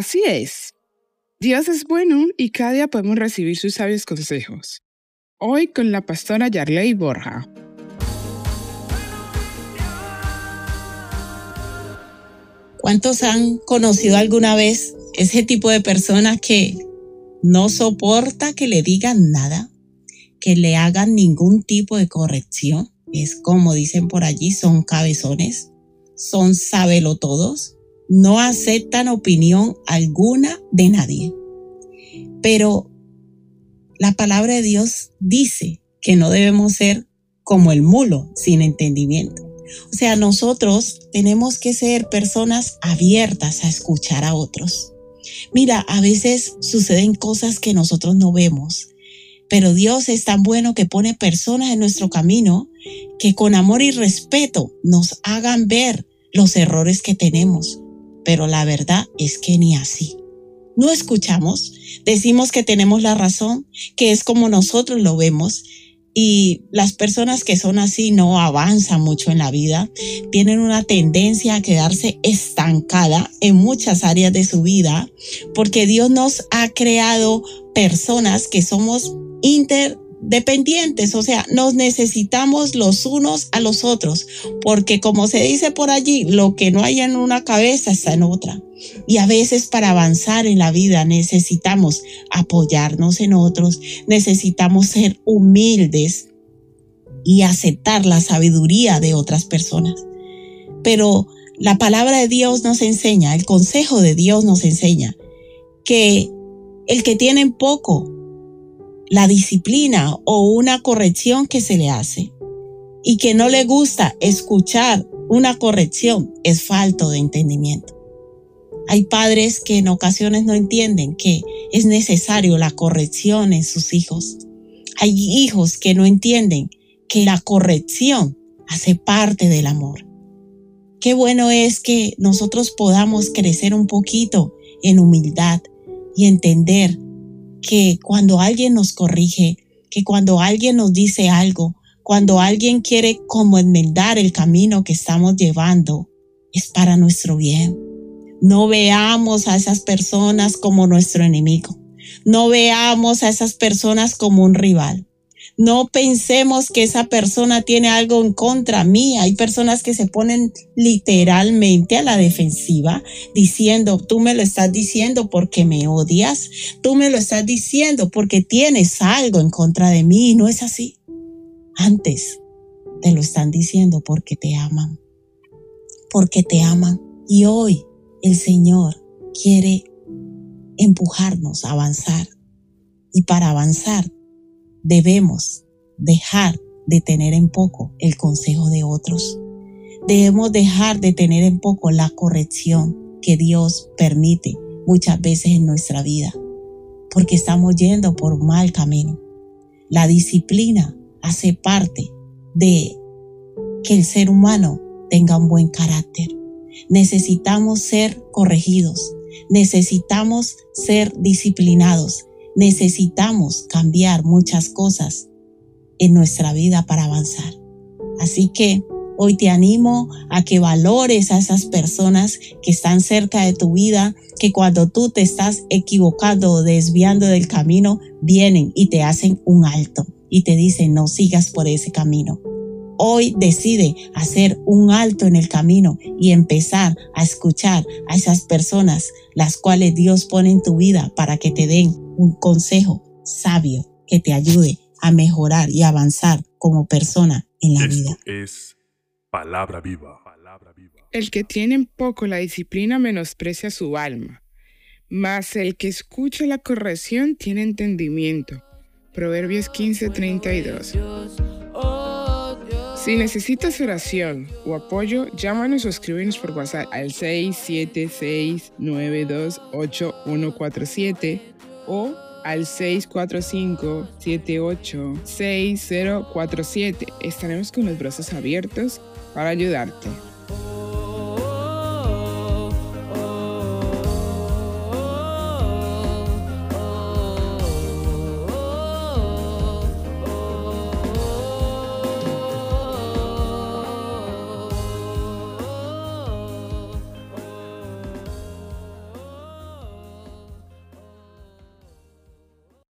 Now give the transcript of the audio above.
Así es. Dios es bueno y cada día podemos recibir sus sabios consejos. Hoy con la pastora Yarley Borja. ¿Cuántos han conocido alguna vez ese tipo de personas que no soporta que le digan nada, que le hagan ningún tipo de corrección? Es como dicen por allí, son cabezones, son todos, no aceptan opinión alguna de nadie. Pero la palabra de Dios dice que no debemos ser como el mulo sin entendimiento. O sea, nosotros tenemos que ser personas abiertas a escuchar a otros. Mira, a veces suceden cosas que nosotros no vemos, pero Dios es tan bueno que pone personas en nuestro camino que con amor y respeto nos hagan ver los errores que tenemos. Pero la verdad es que ni así. No escuchamos, decimos que tenemos la razón, que es como nosotros lo vemos y las personas que son así no avanzan mucho en la vida, tienen una tendencia a quedarse estancada en muchas áreas de su vida, porque Dios nos ha creado personas que somos inter dependientes, o sea, nos necesitamos los unos a los otros, porque como se dice por allí, lo que no hay en una cabeza está en otra. Y a veces para avanzar en la vida necesitamos apoyarnos en otros, necesitamos ser humildes y aceptar la sabiduría de otras personas. Pero la palabra de Dios nos enseña, el consejo de Dios nos enseña que el que tiene poco la disciplina o una corrección que se le hace y que no le gusta escuchar una corrección es falto de entendimiento. Hay padres que en ocasiones no entienden que es necesario la corrección en sus hijos. Hay hijos que no entienden que la corrección hace parte del amor. Qué bueno es que nosotros podamos crecer un poquito en humildad y entender que cuando alguien nos corrige, que cuando alguien nos dice algo, cuando alguien quiere como enmendar el camino que estamos llevando, es para nuestro bien. No veamos a esas personas como nuestro enemigo. No veamos a esas personas como un rival. No pensemos que esa persona tiene algo en contra mía. Hay personas que se ponen literalmente a la defensiva diciendo, tú me lo estás diciendo porque me odias, tú me lo estás diciendo porque tienes algo en contra de mí. No es así. Antes te lo están diciendo porque te aman. Porque te aman. Y hoy el Señor quiere empujarnos a avanzar. Y para avanzar debemos dejar de tener en poco el consejo de otros. Debemos dejar de tener en poco la corrección que Dios permite muchas veces en nuestra vida, porque estamos yendo por un mal camino. La disciplina hace parte de que el ser humano tenga un buen carácter. Necesitamos ser corregidos, necesitamos ser disciplinados, necesitamos cambiar muchas cosas en nuestra vida para avanzar. Así que hoy te animo a que valores a esas personas que están cerca de tu vida, que cuando tú te estás equivocando o desviando del camino, vienen y te hacen un alto y te dicen no sigas por ese camino. Hoy decide hacer un alto en el camino y empezar a escuchar a esas personas las cuales Dios pone en tu vida para que te den un consejo sabio que te ayude a mejorar y avanzar como persona en la vida. Es palabra viva. El que tiene poco la disciplina menosprecia su alma, mas el que escucha la corrección tiene entendimiento. Proverbios 15:32. Si necesitas oración o apoyo, llámanos o escríbenos por WhatsApp al 676928147 o al 645-786047. Estaremos con los brazos abiertos para ayudarte.